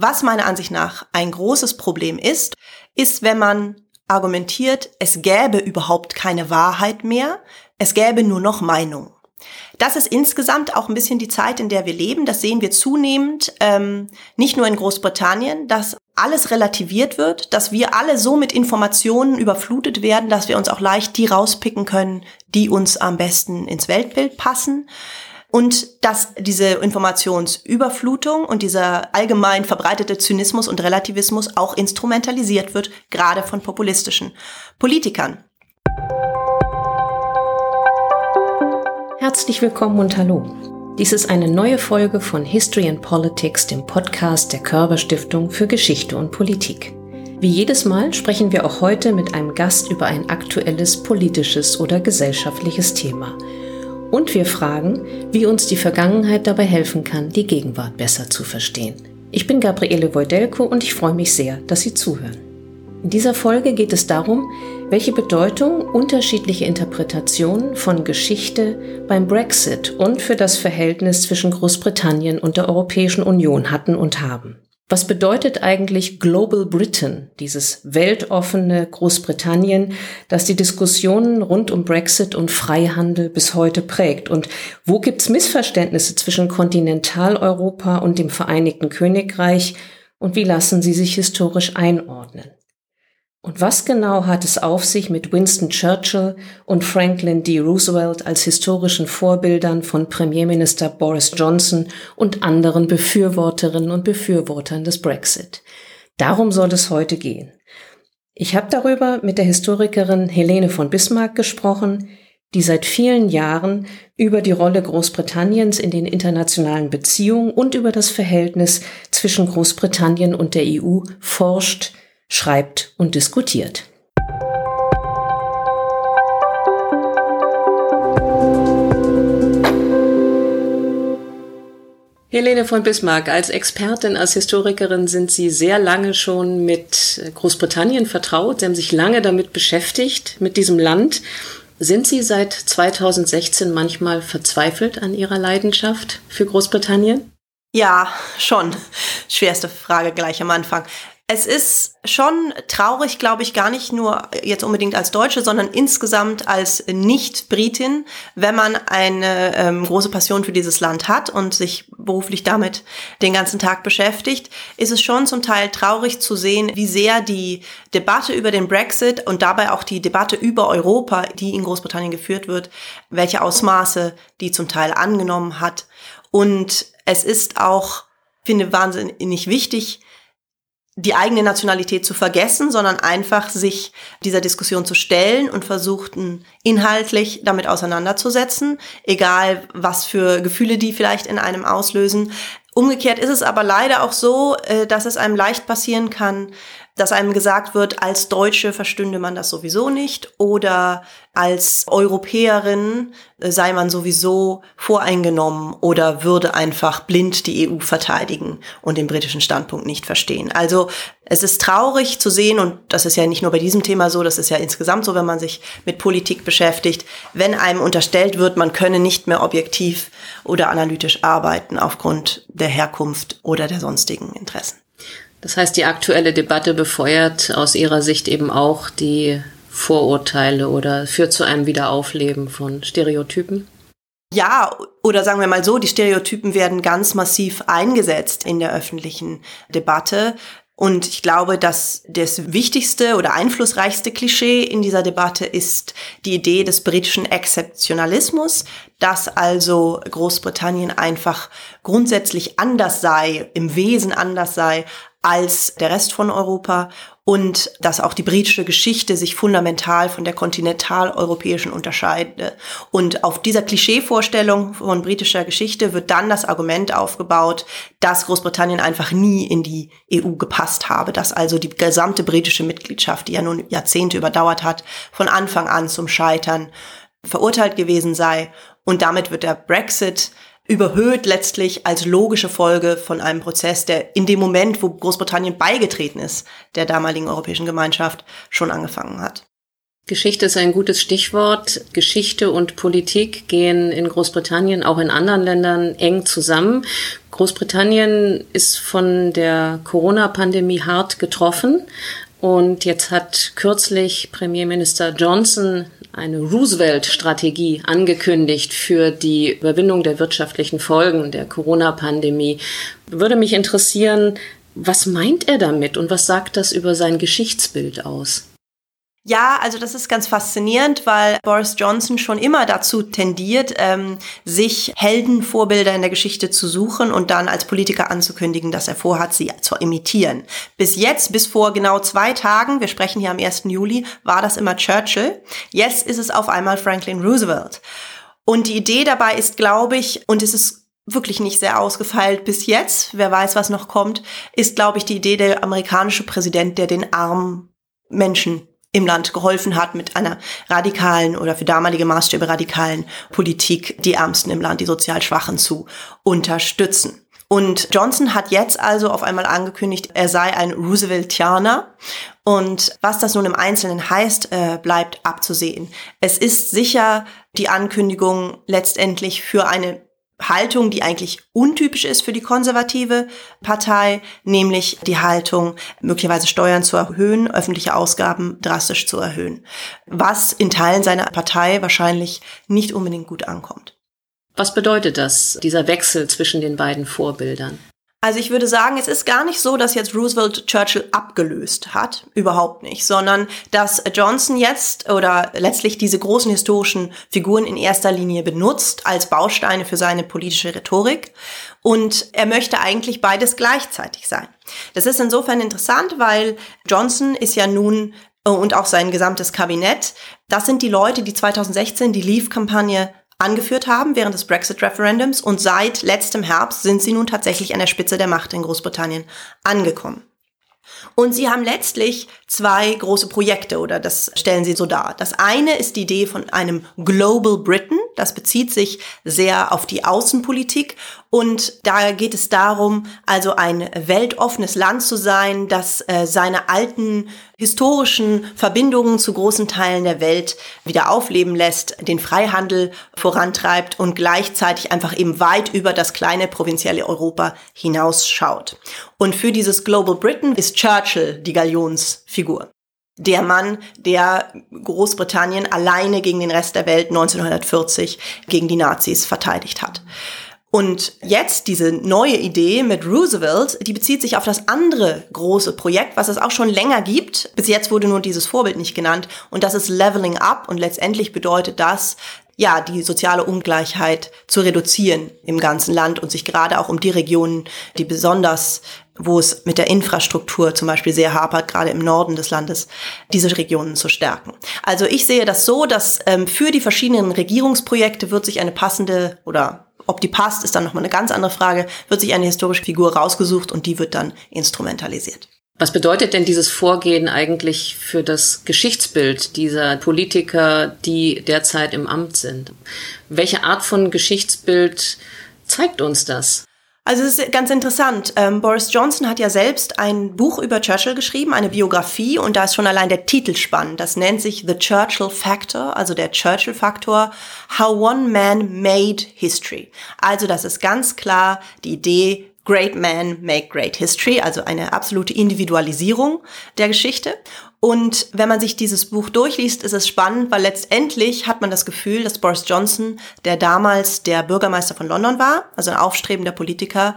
Was meiner Ansicht nach ein großes Problem ist, ist, wenn man argumentiert, es gäbe überhaupt keine Wahrheit mehr, es gäbe nur noch Meinung. Das ist insgesamt auch ein bisschen die Zeit, in der wir leben. Das sehen wir zunehmend, ähm, nicht nur in Großbritannien, dass alles relativiert wird, dass wir alle so mit Informationen überflutet werden, dass wir uns auch leicht die rauspicken können, die uns am besten ins Weltbild passen. Und dass diese Informationsüberflutung und dieser allgemein verbreitete Zynismus und Relativismus auch instrumentalisiert wird, gerade von populistischen Politikern. Herzlich willkommen und hallo. Dies ist eine neue Folge von History and Politics, dem Podcast der Körber Stiftung für Geschichte und Politik. Wie jedes Mal sprechen wir auch heute mit einem Gast über ein aktuelles politisches oder gesellschaftliches Thema. Und wir fragen, wie uns die Vergangenheit dabei helfen kann, die Gegenwart besser zu verstehen. Ich bin Gabriele Wojdelko und ich freue mich sehr, dass Sie zuhören. In dieser Folge geht es darum, welche Bedeutung unterschiedliche Interpretationen von Geschichte beim Brexit und für das Verhältnis zwischen Großbritannien und der Europäischen Union hatten und haben. Was bedeutet eigentlich Global Britain, dieses weltoffene Großbritannien, das die Diskussionen rund um Brexit und Freihandel bis heute prägt? Und wo gibt's Missverständnisse zwischen Kontinentaleuropa und dem Vereinigten Königreich? Und wie lassen sie sich historisch einordnen? Und was genau hat es auf sich mit Winston Churchill und Franklin D. Roosevelt als historischen Vorbildern von Premierminister Boris Johnson und anderen Befürworterinnen und Befürwortern des Brexit? Darum soll es heute gehen. Ich habe darüber mit der Historikerin Helene von Bismarck gesprochen, die seit vielen Jahren über die Rolle Großbritanniens in den internationalen Beziehungen und über das Verhältnis zwischen Großbritannien und der EU forscht, schreibt und diskutiert. Helene von Bismarck, als Expertin, als Historikerin sind Sie sehr lange schon mit Großbritannien vertraut. Sie haben sich lange damit beschäftigt, mit diesem Land. Sind Sie seit 2016 manchmal verzweifelt an Ihrer Leidenschaft für Großbritannien? Ja, schon. Schwerste Frage gleich am Anfang. Es ist schon traurig, glaube ich, gar nicht nur jetzt unbedingt als Deutsche, sondern insgesamt als Nicht-Britin, wenn man eine ähm, große Passion für dieses Land hat und sich beruflich damit den ganzen Tag beschäftigt, ist es schon zum Teil traurig zu sehen, wie sehr die Debatte über den Brexit und dabei auch die Debatte über Europa, die in Großbritannien geführt wird, welche Ausmaße die zum Teil angenommen hat. Und es ist auch, finde wahnsinnig wichtig, die eigene Nationalität zu vergessen, sondern einfach sich dieser Diskussion zu stellen und versuchten inhaltlich damit auseinanderzusetzen, egal was für Gefühle die vielleicht in einem auslösen. Umgekehrt ist es aber leider auch so, äh, dass es einem leicht passieren kann, dass einem gesagt wird, als Deutsche verstünde man das sowieso nicht oder als Europäerin äh, sei man sowieso voreingenommen oder würde einfach blind die EU verteidigen und den britischen Standpunkt nicht verstehen. Also es ist traurig zu sehen, und das ist ja nicht nur bei diesem Thema so, das ist ja insgesamt so, wenn man sich mit Politik beschäftigt, wenn einem unterstellt wird, man könne nicht mehr objektiv oder analytisch arbeiten aufgrund der Herkunft oder der sonstigen Interessen. Das heißt, die aktuelle Debatte befeuert aus Ihrer Sicht eben auch die Vorurteile oder führt zu einem Wiederaufleben von Stereotypen? Ja, oder sagen wir mal so, die Stereotypen werden ganz massiv eingesetzt in der öffentlichen Debatte. Und ich glaube, dass das wichtigste oder einflussreichste Klischee in dieser Debatte ist die Idee des britischen Exzeptionalismus, dass also Großbritannien einfach grundsätzlich anders sei, im Wesen anders sei als der Rest von Europa und dass auch die britische Geschichte sich fundamental von der kontinentaleuropäischen unterscheide. Und auf dieser Klischeevorstellung von britischer Geschichte wird dann das Argument aufgebaut, dass Großbritannien einfach nie in die EU gepasst habe, dass also die gesamte britische Mitgliedschaft, die ja nun Jahrzehnte überdauert hat, von Anfang an zum Scheitern verurteilt gewesen sei. Und damit wird der Brexit überhöht letztlich als logische Folge von einem Prozess, der in dem Moment, wo Großbritannien beigetreten ist, der damaligen Europäischen Gemeinschaft schon angefangen hat. Geschichte ist ein gutes Stichwort. Geschichte und Politik gehen in Großbritannien, auch in anderen Ländern eng zusammen. Großbritannien ist von der Corona-Pandemie hart getroffen. Und jetzt hat kürzlich Premierminister Johnson eine Roosevelt-Strategie angekündigt für die Überwindung der wirtschaftlichen Folgen der Corona-Pandemie. Würde mich interessieren, was meint er damit und was sagt das über sein Geschichtsbild aus? Ja, also das ist ganz faszinierend, weil Boris Johnson schon immer dazu tendiert, ähm, sich Heldenvorbilder in der Geschichte zu suchen und dann als Politiker anzukündigen, dass er vorhat, sie zu imitieren. Bis jetzt, bis vor genau zwei Tagen, wir sprechen hier am 1. Juli, war das immer Churchill. Jetzt ist es auf einmal Franklin Roosevelt. Und die Idee dabei ist, glaube ich, und es ist wirklich nicht sehr ausgefeilt bis jetzt, wer weiß, was noch kommt, ist, glaube ich, die Idee der amerikanische Präsident, der den armen Menschen im Land geholfen hat mit einer radikalen oder für damalige Maßstäbe radikalen Politik, die Ärmsten im Land, die sozial Schwachen zu unterstützen. Und Johnson hat jetzt also auf einmal angekündigt, er sei ein Rooseveltianer. Und was das nun im Einzelnen heißt, äh, bleibt abzusehen. Es ist sicher die Ankündigung letztendlich für eine Haltung, die eigentlich untypisch ist für die konservative Partei, nämlich die Haltung, möglicherweise Steuern zu erhöhen, öffentliche Ausgaben drastisch zu erhöhen, was in Teilen seiner Partei wahrscheinlich nicht unbedingt gut ankommt. Was bedeutet das, dieser Wechsel zwischen den beiden Vorbildern? Also ich würde sagen, es ist gar nicht so, dass jetzt Roosevelt Churchill abgelöst hat, überhaupt nicht, sondern dass Johnson jetzt oder letztlich diese großen historischen Figuren in erster Linie benutzt als Bausteine für seine politische Rhetorik und er möchte eigentlich beides gleichzeitig sein. Das ist insofern interessant, weil Johnson ist ja nun äh, und auch sein gesamtes Kabinett, das sind die Leute, die 2016 die Leave-Kampagne angeführt haben während des Brexit-Referendums und seit letztem Herbst sind sie nun tatsächlich an der Spitze der Macht in Großbritannien angekommen. Und sie haben letztlich zwei große Projekte oder das stellen sie so dar. Das eine ist die Idee von einem Global Britain. Das bezieht sich sehr auf die Außenpolitik und da geht es darum, also ein weltoffenes Land zu sein, das äh, seine alten historischen Verbindungen zu großen Teilen der Welt wieder aufleben lässt, den Freihandel vorantreibt und gleichzeitig einfach eben weit über das kleine provinzielle Europa hinausschaut. Und für dieses Global Britain ist Churchill die Galionsfigur der Mann, der Großbritannien alleine gegen den Rest der Welt 1940 gegen die Nazis verteidigt hat. Und jetzt diese neue Idee mit Roosevelt, die bezieht sich auf das andere große Projekt, was es auch schon länger gibt. Bis jetzt wurde nur dieses Vorbild nicht genannt. Und das ist Leveling Up. Und letztendlich bedeutet das, ja, die soziale Ungleichheit zu reduzieren im ganzen Land und sich gerade auch um die Regionen, die besonders wo es mit der Infrastruktur zum Beispiel sehr hapert, gerade im Norden des Landes, diese Regionen zu stärken. Also ich sehe das so, dass ähm, für die verschiedenen Regierungsprojekte wird sich eine passende oder ob die passt, ist dann nochmal eine ganz andere Frage, wird sich eine historische Figur rausgesucht und die wird dann instrumentalisiert. Was bedeutet denn dieses Vorgehen eigentlich für das Geschichtsbild dieser Politiker, die derzeit im Amt sind? Welche Art von Geschichtsbild zeigt uns das? Also es ist ganz interessant. Ähm, Boris Johnson hat ja selbst ein Buch über Churchill geschrieben, eine Biografie, und da ist schon allein der Titel spannend. Das nennt sich The Churchill Factor, also der Churchill-Faktor, How One Man Made History. Also das ist ganz klar die Idee, Great Men Make Great History, also eine absolute Individualisierung der Geschichte. Und wenn man sich dieses Buch durchliest, ist es spannend, weil letztendlich hat man das Gefühl, dass Boris Johnson, der damals der Bürgermeister von London war, also ein aufstrebender Politiker,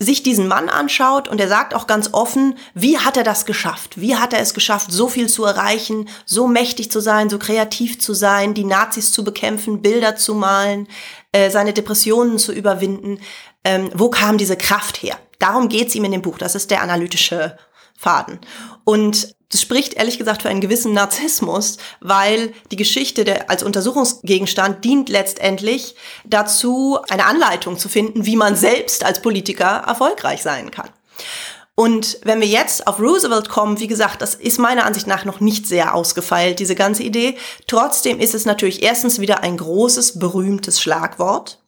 sich diesen Mann anschaut und er sagt auch ganz offen, wie hat er das geschafft? Wie hat er es geschafft, so viel zu erreichen, so mächtig zu sein, so kreativ zu sein, die Nazis zu bekämpfen, Bilder zu malen, äh, seine Depressionen zu überwinden? Ähm, wo kam diese Kraft her? Darum geht's ihm in dem Buch. Das ist der analytische Faden. Und das spricht ehrlich gesagt für einen gewissen Narzissmus, weil die Geschichte der, als Untersuchungsgegenstand dient letztendlich dazu, eine Anleitung zu finden, wie man selbst als Politiker erfolgreich sein kann. Und wenn wir jetzt auf Roosevelt kommen, wie gesagt, das ist meiner Ansicht nach noch nicht sehr ausgefeilt, diese ganze Idee. Trotzdem ist es natürlich erstens wieder ein großes, berühmtes Schlagwort.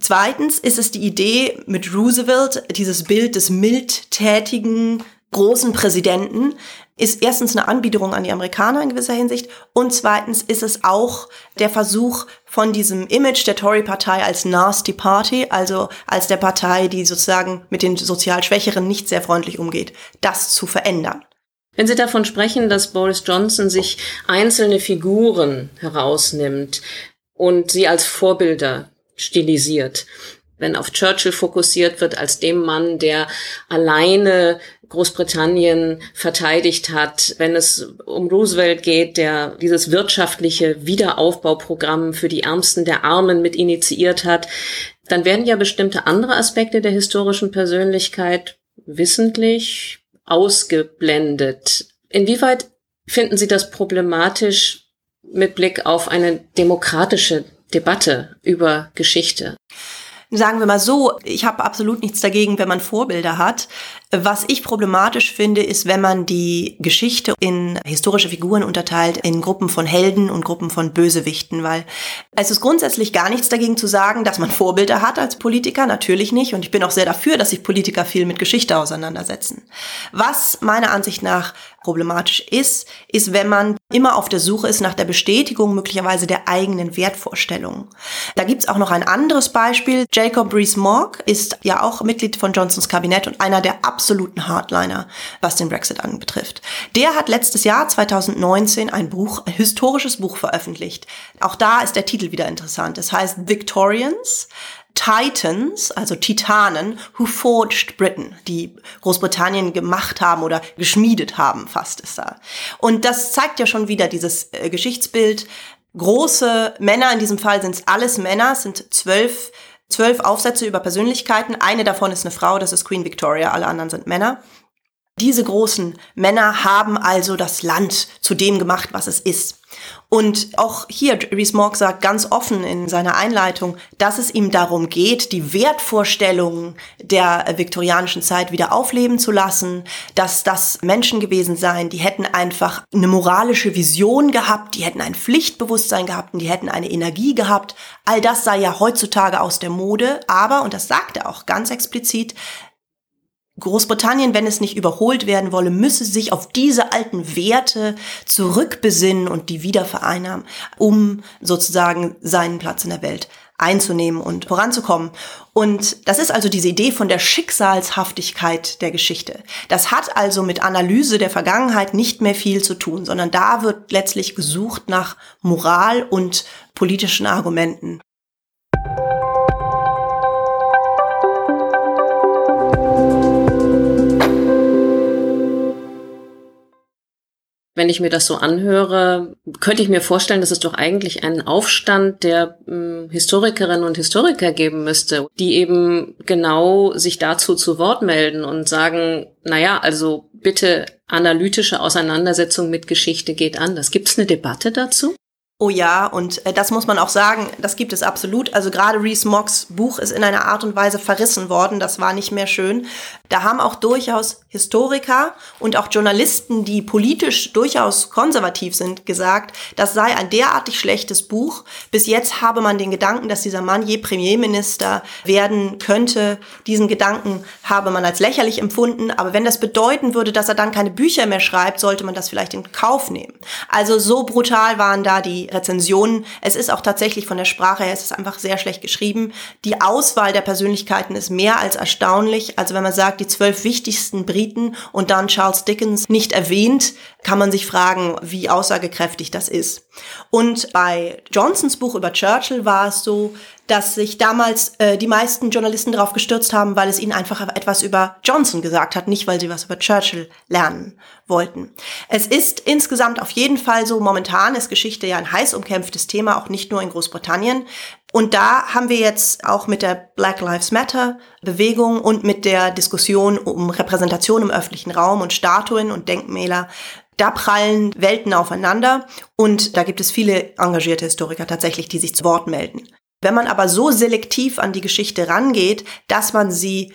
Zweitens ist es die Idee mit Roosevelt, dieses Bild des mildtätigen, großen Präsidenten ist erstens eine Anbiederung an die Amerikaner in gewisser Hinsicht und zweitens ist es auch der Versuch von diesem Image der Tory-Partei als Nasty Party, also als der Partei, die sozusagen mit den sozial Schwächeren nicht sehr freundlich umgeht, das zu verändern. Wenn Sie davon sprechen, dass Boris Johnson sich einzelne Figuren herausnimmt und sie als Vorbilder stilisiert, wenn auf Churchill fokussiert wird als dem Mann, der alleine Großbritannien verteidigt hat, wenn es um Roosevelt geht, der dieses wirtschaftliche Wiederaufbauprogramm für die Ärmsten der Armen mit initiiert hat, dann werden ja bestimmte andere Aspekte der historischen Persönlichkeit wissentlich ausgeblendet. Inwieweit finden Sie das problematisch mit Blick auf eine demokratische Debatte über Geschichte? sagen wir mal so, ich habe absolut nichts dagegen, wenn man Vorbilder hat. Was ich problematisch finde, ist, wenn man die Geschichte in historische Figuren unterteilt, in Gruppen von Helden und Gruppen von Bösewichten, weil es ist grundsätzlich gar nichts dagegen zu sagen, dass man Vorbilder hat als Politiker, natürlich nicht. Und ich bin auch sehr dafür, dass sich Politiker viel mit Geschichte auseinandersetzen. Was meiner Ansicht nach problematisch ist, ist, wenn man immer auf der Suche ist nach der Bestätigung möglicherweise der eigenen Wertvorstellungen. Da gibt's auch noch ein anderes Beispiel. Jacob Rees-Mogg ist ja auch Mitglied von Johnsons Kabinett und einer der absoluten Hardliner, was den Brexit anbetrifft. Der hat letztes Jahr, 2019, ein Buch, ein historisches Buch veröffentlicht. Auch da ist der Titel wieder interessant. Es heißt Victorians, Titans, also Titanen, who forged Britain, die Großbritannien gemacht haben oder geschmiedet haben, fast ist da. Und das zeigt ja schon wieder dieses äh, Geschichtsbild. Große Männer, in diesem Fall sind es alles Männer, sind zwölf, zwölf Aufsätze über Persönlichkeiten. Eine davon ist eine Frau, das ist Queen Victoria, alle anderen sind Männer. Diese großen Männer haben also das Land zu dem gemacht, was es ist. Und auch hier, Rees Mogg sagt ganz offen in seiner Einleitung, dass es ihm darum geht, die Wertvorstellungen der viktorianischen Zeit wieder aufleben zu lassen, dass das Menschen gewesen seien, die hätten einfach eine moralische Vision gehabt, die hätten ein Pflichtbewusstsein gehabt und die hätten eine Energie gehabt. All das sei ja heutzutage aus der Mode, aber, und das sagt er auch ganz explizit, Großbritannien, wenn es nicht überholt werden wolle, müsse sich auf diese alten Werte zurückbesinnen und die wieder vereinnahmen, um sozusagen seinen Platz in der Welt einzunehmen und voranzukommen. Und das ist also diese Idee von der Schicksalshaftigkeit der Geschichte. Das hat also mit Analyse der Vergangenheit nicht mehr viel zu tun, sondern da wird letztlich gesucht nach Moral und politischen Argumenten. Wenn ich mir das so anhöre, könnte ich mir vorstellen, dass es doch eigentlich einen Aufstand der äh, Historikerinnen und Historiker geben müsste, die eben genau sich dazu zu Wort melden und sagen, naja, also bitte analytische Auseinandersetzung mit Geschichte geht anders. Gibt es eine Debatte dazu? Oh ja, und äh, das muss man auch sagen, das gibt es absolut. Also gerade Rees Moggs Buch ist in einer Art und Weise verrissen worden, das war nicht mehr schön. Da haben auch durchaus Historiker und auch Journalisten, die politisch durchaus konservativ sind, gesagt, das sei ein derartig schlechtes Buch. Bis jetzt habe man den Gedanken, dass dieser Mann je Premierminister werden könnte. Diesen Gedanken habe man als lächerlich empfunden. Aber wenn das bedeuten würde, dass er dann keine Bücher mehr schreibt, sollte man das vielleicht in Kauf nehmen. Also so brutal waren da die Rezensionen. Es ist auch tatsächlich von der Sprache her, es ist einfach sehr schlecht geschrieben. Die Auswahl der Persönlichkeiten ist mehr als erstaunlich. Also wenn man sagt, die zwölf wichtigsten Briten und dann Charles Dickens nicht erwähnt, kann man sich fragen, wie aussagekräftig das ist. Und bei Johnsons Buch über Churchill war es so, dass sich damals äh, die meisten Journalisten darauf gestürzt haben, weil es ihnen einfach etwas über Johnson gesagt hat, nicht weil sie was über Churchill lernen wollten. Es ist insgesamt auf jeden Fall so, momentan ist Geschichte ja ein heiß umkämpftes Thema, auch nicht nur in Großbritannien. Und da haben wir jetzt auch mit der Black Lives Matter Bewegung und mit der Diskussion um Repräsentation im öffentlichen Raum und Statuen und Denkmäler da prallen Welten aufeinander und da gibt es viele engagierte Historiker tatsächlich, die sich zu Wort melden. Wenn man aber so selektiv an die Geschichte rangeht, dass man sie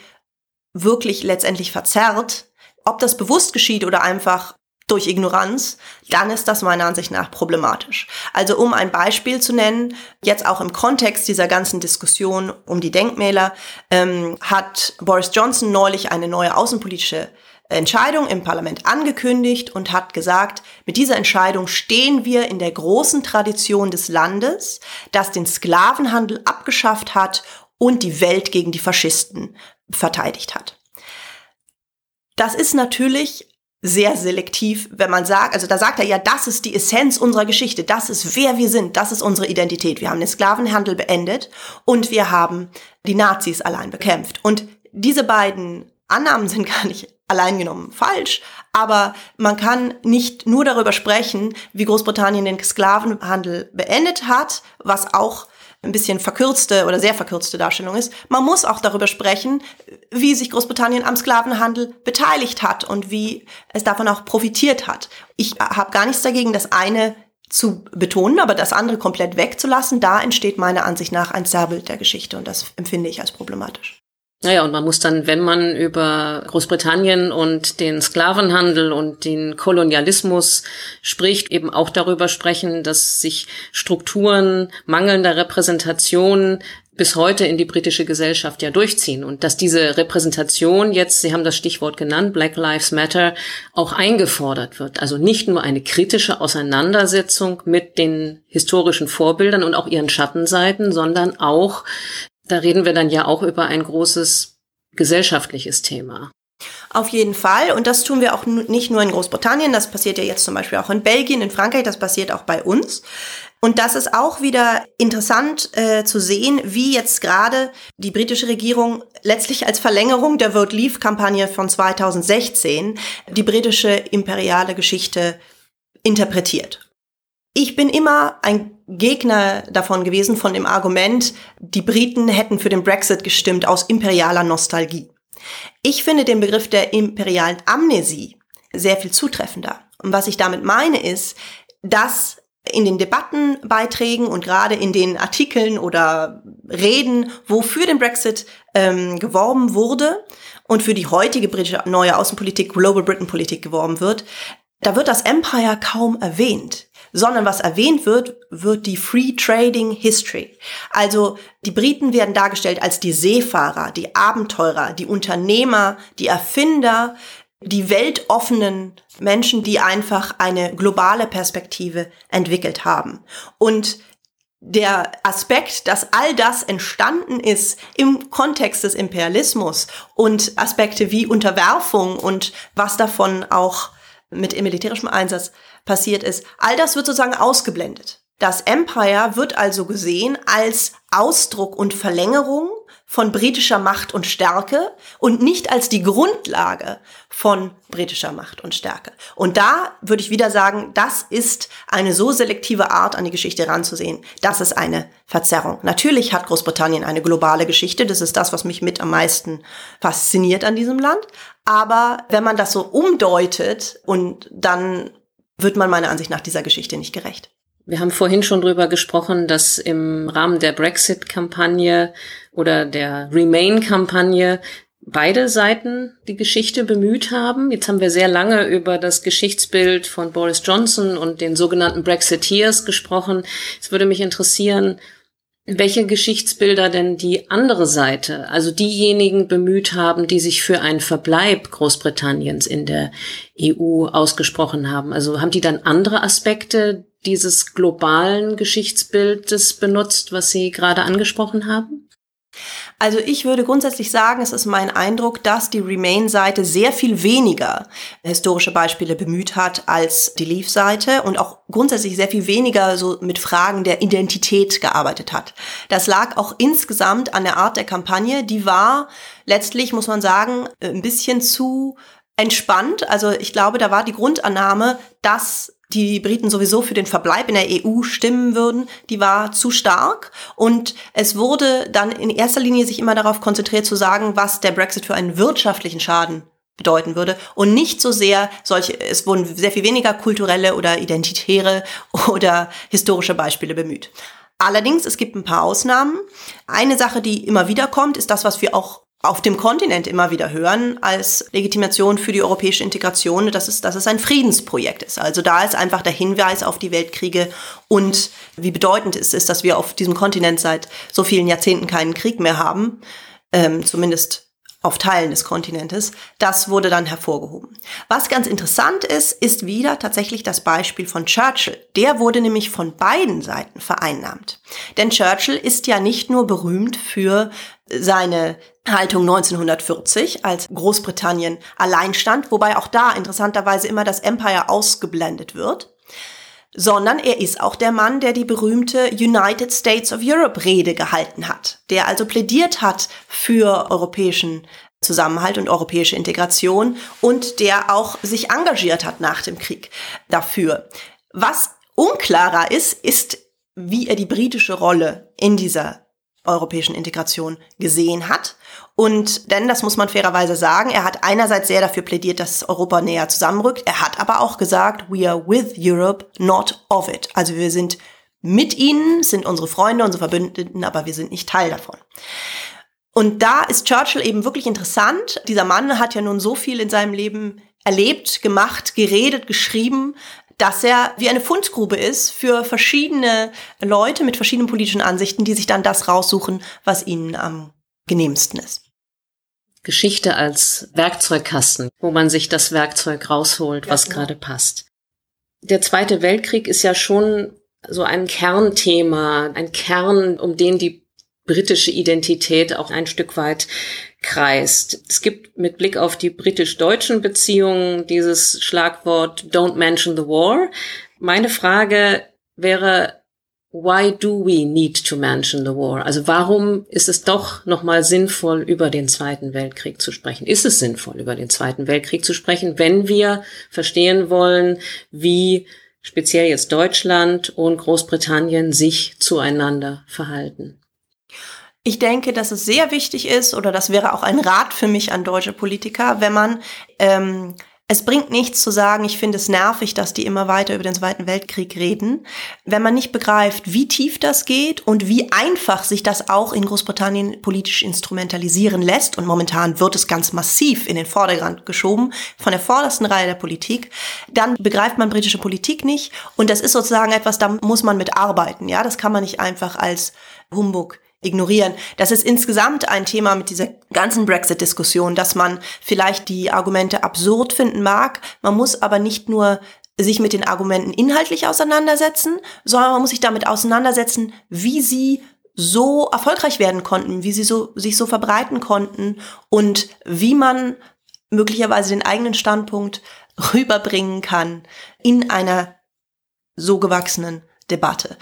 wirklich letztendlich verzerrt, ob das bewusst geschieht oder einfach durch Ignoranz, dann ist das meiner Ansicht nach problematisch. Also um ein Beispiel zu nennen, jetzt auch im Kontext dieser ganzen Diskussion um die Denkmäler, ähm, hat Boris Johnson neulich eine neue außenpolitische Entscheidung im Parlament angekündigt und hat gesagt, mit dieser Entscheidung stehen wir in der großen Tradition des Landes, das den Sklavenhandel abgeschafft hat und die Welt gegen die Faschisten verteidigt hat. Das ist natürlich sehr selektiv, wenn man sagt, also da sagt er ja, das ist die Essenz unserer Geschichte, das ist wer wir sind, das ist unsere Identität. Wir haben den Sklavenhandel beendet und wir haben die Nazis allein bekämpft. Und diese beiden Annahmen sind gar nicht allein genommen falsch, aber man kann nicht nur darüber sprechen, wie Großbritannien den Sklavenhandel beendet hat, was auch ein bisschen verkürzte oder sehr verkürzte Darstellung ist. Man muss auch darüber sprechen, wie sich Großbritannien am Sklavenhandel beteiligt hat und wie es davon auch profitiert hat. Ich habe gar nichts dagegen, das eine zu betonen, aber das andere komplett wegzulassen, da entsteht meiner Ansicht nach ein Zerrbild der Geschichte und das empfinde ich als problematisch. Naja, und man muss dann, wenn man über Großbritannien und den Sklavenhandel und den Kolonialismus spricht, eben auch darüber sprechen, dass sich Strukturen mangelnder Repräsentation bis heute in die britische Gesellschaft ja durchziehen und dass diese Repräsentation jetzt, Sie haben das Stichwort genannt, Black Lives Matter, auch eingefordert wird. Also nicht nur eine kritische Auseinandersetzung mit den historischen Vorbildern und auch ihren Schattenseiten, sondern auch da reden wir dann ja auch über ein großes gesellschaftliches Thema. Auf jeden Fall. Und das tun wir auch nicht nur in Großbritannien, das passiert ja jetzt zum Beispiel auch in Belgien, in Frankreich, das passiert auch bei uns. Und das ist auch wieder interessant äh, zu sehen, wie jetzt gerade die britische Regierung letztlich als Verlängerung der Vote Leave-Kampagne von 2016 die britische imperiale Geschichte interpretiert. Ich bin immer ein Gegner davon gewesen, von dem Argument, die Briten hätten für den Brexit gestimmt aus imperialer Nostalgie. Ich finde den Begriff der imperialen Amnesie sehr viel zutreffender. Und was ich damit meine ist, dass in den Debattenbeiträgen und gerade in den Artikeln oder Reden, wo für den Brexit ähm, geworben wurde und für die heutige britische neue Außenpolitik, Global Britain Politik geworben wird, da wird das Empire kaum erwähnt sondern was erwähnt wird, wird die Free Trading History. Also die Briten werden dargestellt als die Seefahrer, die Abenteurer, die Unternehmer, die Erfinder, die weltoffenen Menschen, die einfach eine globale Perspektive entwickelt haben. Und der Aspekt, dass all das entstanden ist im Kontext des Imperialismus und Aspekte wie Unterwerfung und was davon auch mit militärischem Einsatz passiert ist, all das wird sozusagen ausgeblendet. Das Empire wird also gesehen als Ausdruck und Verlängerung von britischer Macht und Stärke und nicht als die Grundlage von britischer Macht und Stärke. Und da würde ich wieder sagen, das ist eine so selektive Art, an die Geschichte ranzusehen. Das ist eine Verzerrung. Natürlich hat Großbritannien eine globale Geschichte. Das ist das, was mich mit am meisten fasziniert an diesem Land. Aber wenn man das so umdeutet und dann wird man meiner Ansicht nach dieser Geschichte nicht gerecht. Wir haben vorhin schon drüber gesprochen, dass im Rahmen der Brexit-Kampagne oder der Remain-Kampagne beide Seiten die Geschichte bemüht haben. Jetzt haben wir sehr lange über das Geschichtsbild von Boris Johnson und den sogenannten Brexiteers gesprochen. Es würde mich interessieren, welche Geschichtsbilder denn die andere Seite, also diejenigen bemüht haben, die sich für einen Verbleib Großbritanniens in der EU ausgesprochen haben. Also haben die dann andere Aspekte dieses globalen Geschichtsbildes benutzt, was Sie gerade angesprochen haben? Also ich würde grundsätzlich sagen, es ist mein Eindruck, dass die Remain-Seite sehr viel weniger historische Beispiele bemüht hat als die Leave-Seite und auch grundsätzlich sehr viel weniger so mit Fragen der Identität gearbeitet hat. Das lag auch insgesamt an der Art der Kampagne. Die war letztlich, muss man sagen, ein bisschen zu entspannt. Also ich glaube, da war die Grundannahme, dass die Briten sowieso für den Verbleib in der EU stimmen würden, die war zu stark. Und es wurde dann in erster Linie sich immer darauf konzentriert zu sagen, was der Brexit für einen wirtschaftlichen Schaden bedeuten würde und nicht so sehr solche, es wurden sehr viel weniger kulturelle oder identitäre oder historische Beispiele bemüht. Allerdings, es gibt ein paar Ausnahmen. Eine Sache, die immer wieder kommt, ist das, was wir auch auf dem Kontinent immer wieder hören als Legitimation für die europäische Integration, dass es, dass es ein Friedensprojekt ist. Also da ist einfach der Hinweis auf die Weltkriege und wie bedeutend es ist, dass wir auf diesem Kontinent seit so vielen Jahrzehnten keinen Krieg mehr haben, ähm, zumindest auf Teilen des Kontinentes. Das wurde dann hervorgehoben. Was ganz interessant ist, ist wieder tatsächlich das Beispiel von Churchill. Der wurde nämlich von beiden Seiten vereinnahmt. Denn Churchill ist ja nicht nur berühmt für seine Haltung 1940, als Großbritannien allein stand, wobei auch da interessanterweise immer das Empire ausgeblendet wird, sondern er ist auch der Mann, der die berühmte United States of Europe Rede gehalten hat, der also plädiert hat für europäischen Zusammenhalt und europäische Integration und der auch sich engagiert hat nach dem Krieg dafür. Was unklarer ist, ist, wie er die britische Rolle in dieser europäischen Integration gesehen hat. Und denn, das muss man fairerweise sagen, er hat einerseits sehr dafür plädiert, dass Europa näher zusammenrückt. Er hat aber auch gesagt, we are with Europe, not of it. Also wir sind mit ihnen, sind unsere Freunde, unsere Verbündeten, aber wir sind nicht Teil davon. Und da ist Churchill eben wirklich interessant. Dieser Mann hat ja nun so viel in seinem Leben erlebt, gemacht, geredet, geschrieben, dass er wie eine Fundgrube ist für verschiedene Leute mit verschiedenen politischen Ansichten, die sich dann das raussuchen, was ihnen am genehmsten ist. Geschichte als Werkzeugkasten, wo man sich das Werkzeug rausholt, was genau. gerade passt. Der Zweite Weltkrieg ist ja schon so ein Kernthema, ein Kern, um den die britische Identität auch ein Stück weit kreist. Es gibt mit Blick auf die britisch-deutschen Beziehungen dieses Schlagwort Don't mention the war. Meine Frage wäre, why do we need to mention the war? Also warum ist es doch nochmal sinnvoll, über den Zweiten Weltkrieg zu sprechen? Ist es sinnvoll, über den Zweiten Weltkrieg zu sprechen, wenn wir verstehen wollen, wie speziell jetzt Deutschland und Großbritannien sich zueinander verhalten? Ich denke, dass es sehr wichtig ist, oder das wäre auch ein Rat für mich an deutsche Politiker, wenn man ähm, es bringt nichts zu sagen, ich finde es nervig, dass die immer weiter über den Zweiten Weltkrieg reden, wenn man nicht begreift, wie tief das geht und wie einfach sich das auch in Großbritannien politisch instrumentalisieren lässt. Und momentan wird es ganz massiv in den Vordergrund geschoben von der vordersten Reihe der Politik. Dann begreift man britische Politik nicht. Und das ist sozusagen etwas, da muss man mit arbeiten. Ja, das kann man nicht einfach als Humbug ignorieren. Das ist insgesamt ein Thema mit dieser ganzen Brexit-Diskussion, dass man vielleicht die Argumente absurd finden mag. Man muss aber nicht nur sich mit den Argumenten inhaltlich auseinandersetzen, sondern man muss sich damit auseinandersetzen, wie sie so erfolgreich werden konnten, wie sie so, sich so verbreiten konnten und wie man möglicherweise den eigenen Standpunkt rüberbringen kann in einer so gewachsenen Debatte.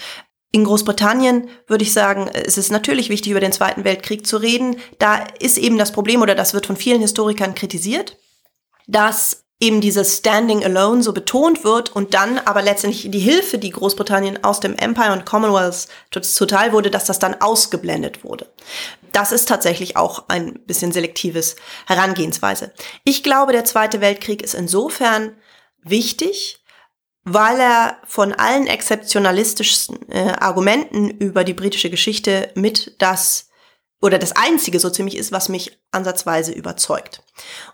In Großbritannien würde ich sagen, es ist natürlich wichtig, über den Zweiten Weltkrieg zu reden. Da ist eben das Problem, oder das wird von vielen Historikern kritisiert, dass eben dieses Standing Alone so betont wird und dann aber letztendlich die Hilfe, die Großbritannien aus dem Empire und Commonwealth zuteil wurde, dass das dann ausgeblendet wurde. Das ist tatsächlich auch ein bisschen selektives Herangehensweise. Ich glaube, der Zweite Weltkrieg ist insofern wichtig, weil er von allen exzeptionalistischsten äh, Argumenten über die britische Geschichte mit das oder das einzige so ziemlich ist, was mich ansatzweise überzeugt.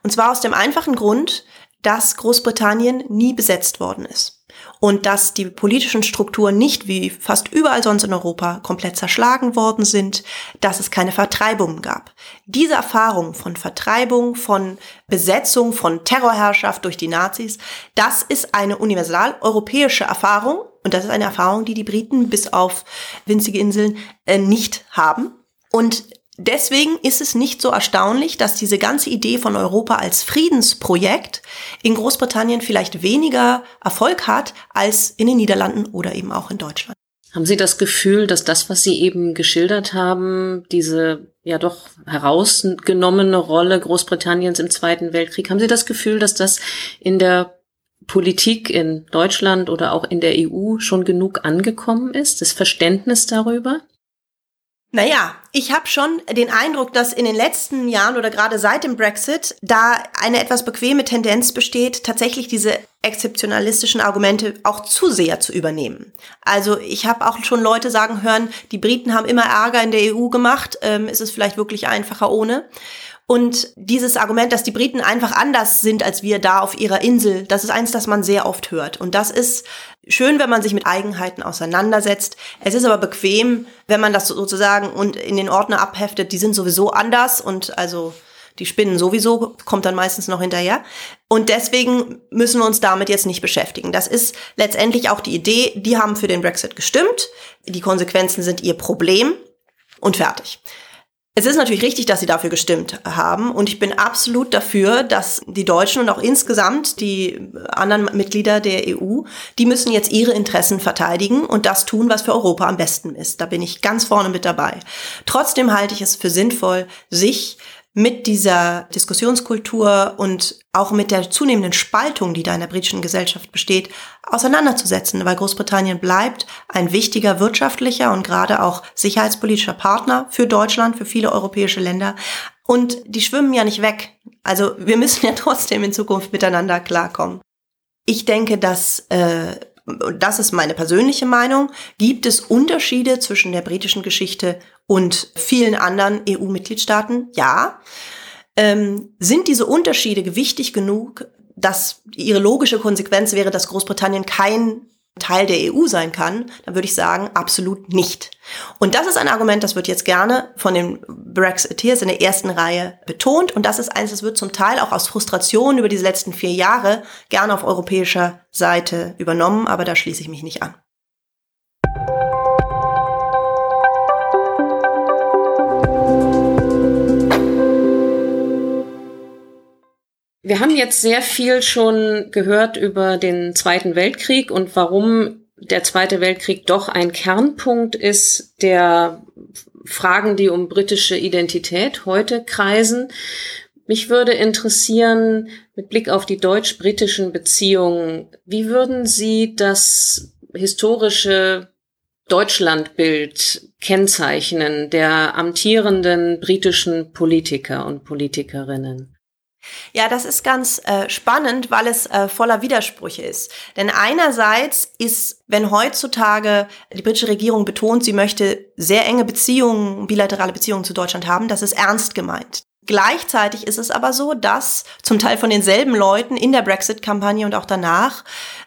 Und zwar aus dem einfachen Grund, dass Großbritannien nie besetzt worden ist und dass die politischen Strukturen nicht wie fast überall sonst in Europa komplett zerschlagen worden sind, dass es keine Vertreibungen gab. Diese Erfahrung von Vertreibung, von Besetzung, von Terrorherrschaft durch die Nazis, das ist eine universal europäische Erfahrung und das ist eine Erfahrung, die die Briten bis auf winzige Inseln äh, nicht haben. Und Deswegen ist es nicht so erstaunlich, dass diese ganze Idee von Europa als Friedensprojekt in Großbritannien vielleicht weniger Erfolg hat als in den Niederlanden oder eben auch in Deutschland. Haben Sie das Gefühl, dass das, was Sie eben geschildert haben, diese ja doch herausgenommene Rolle Großbritanniens im Zweiten Weltkrieg, haben Sie das Gefühl, dass das in der Politik in Deutschland oder auch in der EU schon genug angekommen ist, das Verständnis darüber? Naja, ich habe schon den Eindruck, dass in den letzten Jahren oder gerade seit dem Brexit da eine etwas bequeme Tendenz besteht, tatsächlich diese exzeptionalistischen Argumente auch zu sehr zu übernehmen. Also ich habe auch schon Leute sagen hören, die Briten haben immer Ärger in der EU gemacht, ähm, ist es vielleicht wirklich einfacher ohne. Und dieses Argument, dass die Briten einfach anders sind als wir da auf ihrer Insel, das ist eins, das man sehr oft hört. Und das ist schön, wenn man sich mit Eigenheiten auseinandersetzt. Es ist aber bequem, wenn man das sozusagen und in den Ordner abheftet, die sind sowieso anders und also die spinnen sowieso, kommt dann meistens noch hinterher. Und deswegen müssen wir uns damit jetzt nicht beschäftigen. Das ist letztendlich auch die Idee, die haben für den Brexit gestimmt. Die Konsequenzen sind ihr Problem und fertig. Es ist natürlich richtig, dass sie dafür gestimmt haben und ich bin absolut dafür, dass die Deutschen und auch insgesamt die anderen Mitglieder der EU, die müssen jetzt ihre Interessen verteidigen und das tun, was für Europa am besten ist. Da bin ich ganz vorne mit dabei. Trotzdem halte ich es für sinnvoll, sich mit dieser Diskussionskultur und auch mit der zunehmenden Spaltung, die da in der britischen Gesellschaft besteht, auseinanderzusetzen, weil Großbritannien bleibt ein wichtiger wirtschaftlicher und gerade auch sicherheitspolitischer Partner für Deutschland, für viele europäische Länder. Und die schwimmen ja nicht weg. Also wir müssen ja trotzdem in Zukunft miteinander klarkommen. Ich denke, dass äh, das ist meine persönliche Meinung, gibt es Unterschiede zwischen der britischen Geschichte und vielen anderen EU-Mitgliedstaaten? Ja. Ähm, sind diese Unterschiede gewichtig genug, dass ihre logische Konsequenz wäre, dass Großbritannien kein Teil der EU sein kann, dann würde ich sagen, absolut nicht. Und das ist ein Argument, das wird jetzt gerne von den Brexiteers in der ersten Reihe betont. Und das ist eines, das wird zum Teil auch aus Frustration über diese letzten vier Jahre gerne auf europäischer Seite übernommen, aber da schließe ich mich nicht an. Wir haben jetzt sehr viel schon gehört über den Zweiten Weltkrieg und warum der Zweite Weltkrieg doch ein Kernpunkt ist der Fragen, die um britische Identität heute kreisen. Mich würde interessieren, mit Blick auf die deutsch-britischen Beziehungen, wie würden Sie das historische Deutschlandbild kennzeichnen der amtierenden britischen Politiker und Politikerinnen? Ja, das ist ganz äh, spannend, weil es äh, voller Widersprüche ist. Denn einerseits ist, wenn heutzutage die britische Regierung betont, sie möchte sehr enge Beziehungen, bilaterale Beziehungen zu Deutschland haben, das ist ernst gemeint. Gleichzeitig ist es aber so, dass zum Teil von denselben Leuten in der Brexit-Kampagne und auch danach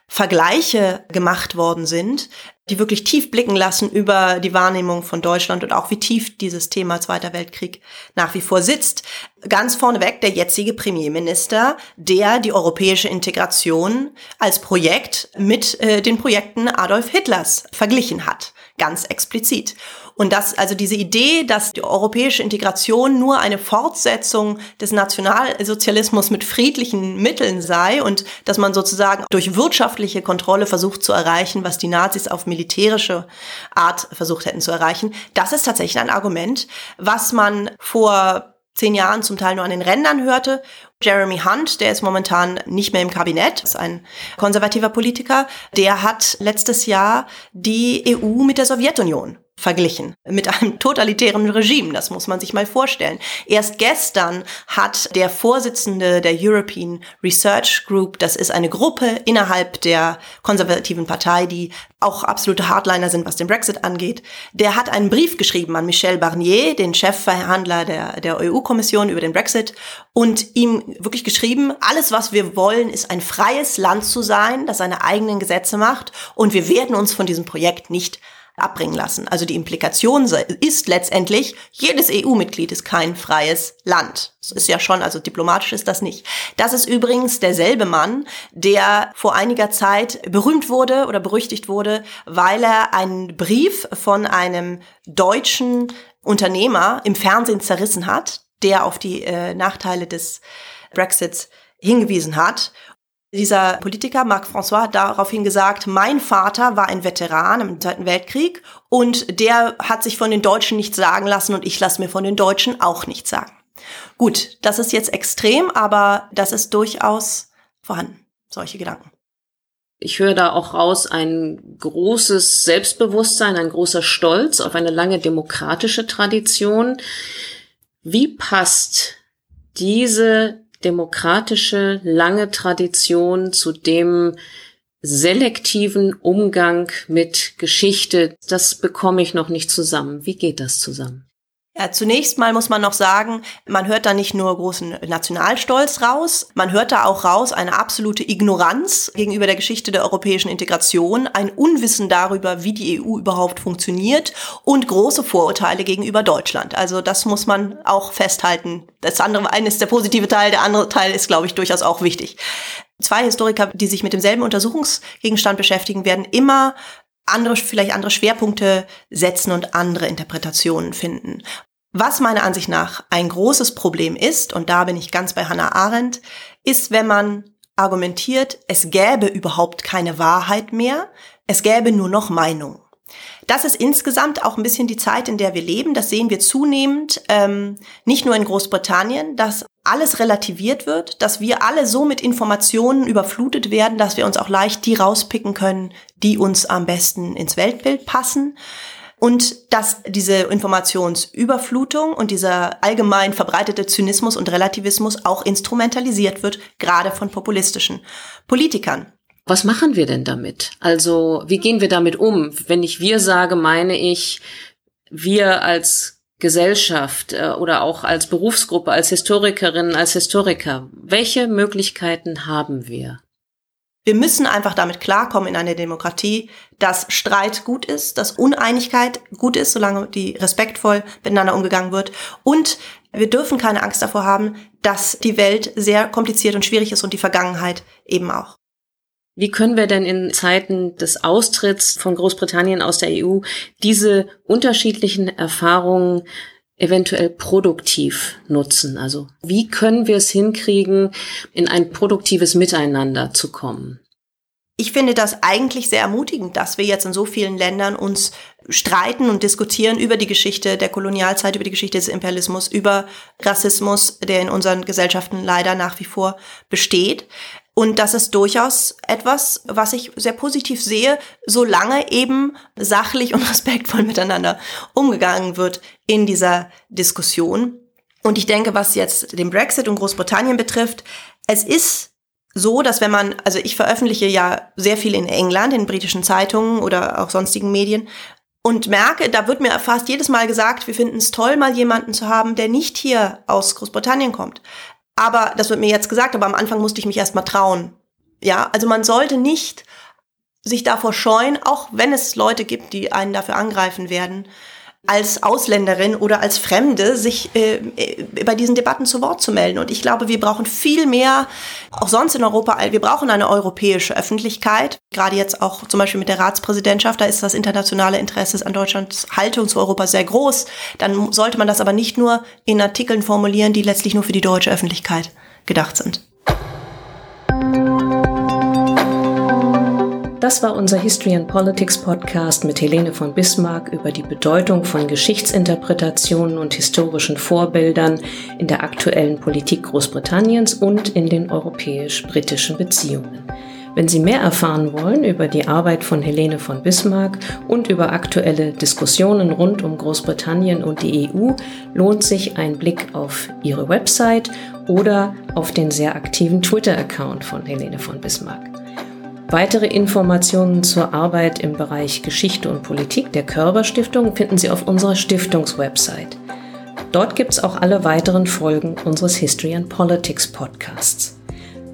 Vergleiche gemacht worden sind, die wirklich tief blicken lassen über die Wahrnehmung von Deutschland und auch wie tief dieses Thema Zweiter Weltkrieg nach wie vor sitzt. Ganz vorneweg der jetzige Premierminister, der die europäische Integration als Projekt mit äh, den Projekten Adolf Hitlers verglichen hat. Ganz explizit. Und dass also diese Idee, dass die europäische Integration nur eine Fortsetzung des Nationalsozialismus mit friedlichen Mitteln sei und dass man sozusagen durch wirtschaftliche Kontrolle versucht zu erreichen, was die Nazis auf militärische Art versucht hätten zu erreichen, das ist tatsächlich ein Argument, was man vor zehn Jahren zum Teil nur an den Rändern hörte. Jeremy Hunt, der ist momentan nicht mehr im Kabinett, ist ein konservativer Politiker, der hat letztes Jahr die EU mit der Sowjetunion verglichen mit einem totalitären Regime. Das muss man sich mal vorstellen. Erst gestern hat der Vorsitzende der European Research Group, das ist eine Gruppe innerhalb der konservativen Partei, die auch absolute Hardliner sind, was den Brexit angeht, der hat einen Brief geschrieben an Michel Barnier, den Chefverhandler der, der EU-Kommission über den Brexit und ihm wirklich geschrieben, alles, was wir wollen, ist ein freies Land zu sein, das seine eigenen Gesetze macht und wir werden uns von diesem Projekt nicht abbringen lassen. Also die Implikation ist letztendlich, jedes EU-Mitglied ist kein freies Land. Das ist ja schon, also diplomatisch ist das nicht. Das ist übrigens derselbe Mann, der vor einiger Zeit berühmt wurde oder berüchtigt wurde, weil er einen Brief von einem deutschen Unternehmer im Fernsehen zerrissen hat, der auf die äh, Nachteile des Brexits hingewiesen hat dieser Politiker, Marc François, hat daraufhin gesagt, mein Vater war ein Veteran im Zweiten Weltkrieg und der hat sich von den Deutschen nichts sagen lassen und ich lasse mir von den Deutschen auch nichts sagen. Gut, das ist jetzt extrem, aber das ist durchaus vorhanden, solche Gedanken. Ich höre da auch raus ein großes Selbstbewusstsein, ein großer Stolz auf eine lange demokratische Tradition. Wie passt diese demokratische, lange Tradition zu dem selektiven Umgang mit Geschichte, das bekomme ich noch nicht zusammen. Wie geht das zusammen? Ja, zunächst mal muss man noch sagen, man hört da nicht nur großen Nationalstolz raus, man hört da auch raus eine absolute Ignoranz gegenüber der Geschichte der europäischen Integration, ein Unwissen darüber, wie die EU überhaupt funktioniert und große Vorurteile gegenüber Deutschland. Also das muss man auch festhalten. Das andere, eine ist der positive Teil, der andere Teil ist, glaube ich, durchaus auch wichtig. Zwei Historiker, die sich mit demselben Untersuchungsgegenstand beschäftigen, werden immer andere, vielleicht andere Schwerpunkte setzen und andere Interpretationen finden. Was meiner Ansicht nach ein großes Problem ist, und da bin ich ganz bei Hannah Arendt, ist, wenn man argumentiert, es gäbe überhaupt keine Wahrheit mehr, es gäbe nur noch Meinung. Das ist insgesamt auch ein bisschen die Zeit, in der wir leben. Das sehen wir zunehmend, ähm, nicht nur in Großbritannien, dass alles relativiert wird, dass wir alle so mit Informationen überflutet werden, dass wir uns auch leicht die rauspicken können, die uns am besten ins Weltbild passen. Und dass diese Informationsüberflutung und dieser allgemein verbreitete Zynismus und Relativismus auch instrumentalisiert wird, gerade von populistischen Politikern. Was machen wir denn damit? Also, wie gehen wir damit um? Wenn ich wir sage, meine ich wir als Gesellschaft äh, oder auch als Berufsgruppe, als Historikerinnen, als Historiker. Welche Möglichkeiten haben wir? Wir müssen einfach damit klarkommen in einer Demokratie, dass Streit gut ist, dass Uneinigkeit gut ist, solange die respektvoll miteinander umgegangen wird. Und wir dürfen keine Angst davor haben, dass die Welt sehr kompliziert und schwierig ist und die Vergangenheit eben auch. Wie können wir denn in Zeiten des Austritts von Großbritannien aus der EU diese unterschiedlichen Erfahrungen eventuell produktiv nutzen? Also wie können wir es hinkriegen, in ein produktives Miteinander zu kommen? Ich finde das eigentlich sehr ermutigend, dass wir jetzt in so vielen Ländern uns streiten und diskutieren über die Geschichte der Kolonialzeit, über die Geschichte des Imperialismus, über Rassismus, der in unseren Gesellschaften leider nach wie vor besteht. Und das ist durchaus etwas, was ich sehr positiv sehe, solange eben sachlich und respektvoll miteinander umgegangen wird in dieser Diskussion. Und ich denke, was jetzt den Brexit und Großbritannien betrifft, es ist so, dass wenn man, also ich veröffentliche ja sehr viel in England, in britischen Zeitungen oder auch sonstigen Medien und merke, da wird mir fast jedes Mal gesagt, wir finden es toll, mal jemanden zu haben, der nicht hier aus Großbritannien kommt. Aber das wird mir jetzt gesagt, aber am Anfang musste ich mich erstmal trauen. Ja, also man sollte nicht sich davor scheuen, auch wenn es Leute gibt, die einen dafür angreifen werden, als Ausländerin oder als Fremde sich äh, bei diesen Debatten zu Wort zu melden. Und ich glaube, wir brauchen viel mehr, auch sonst in Europa, wir brauchen eine europäische Öffentlichkeit. Gerade jetzt auch zum Beispiel mit der Ratspräsidentschaft, da ist das internationale Interesse an Deutschlands Haltung zu Europa sehr groß. Dann sollte man das aber nicht nur in Artikeln formulieren, die letztlich nur für die deutsche Öffentlichkeit gedacht sind. Das war unser History and Politics Podcast mit Helene von Bismarck über die Bedeutung von Geschichtsinterpretationen und historischen Vorbildern in der aktuellen Politik Großbritanniens und in den europäisch-britischen Beziehungen. Wenn Sie mehr erfahren wollen über die Arbeit von Helene von Bismarck und über aktuelle Diskussionen rund um Großbritannien und die EU, lohnt sich ein Blick auf ihre Website oder auf den sehr aktiven Twitter-Account von Helene von Bismarck. Weitere Informationen zur Arbeit im Bereich Geschichte und Politik der Körperstiftung finden Sie auf unserer Stiftungswebsite. Dort gibt es auch alle weiteren Folgen unseres History and Politics Podcasts.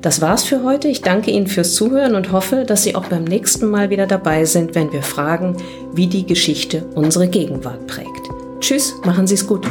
Das war's für heute. Ich danke Ihnen fürs Zuhören und hoffe, dass Sie auch beim nächsten Mal wieder dabei sind, wenn wir fragen, wie die Geschichte unsere Gegenwart prägt. Tschüss, machen Sie es gut.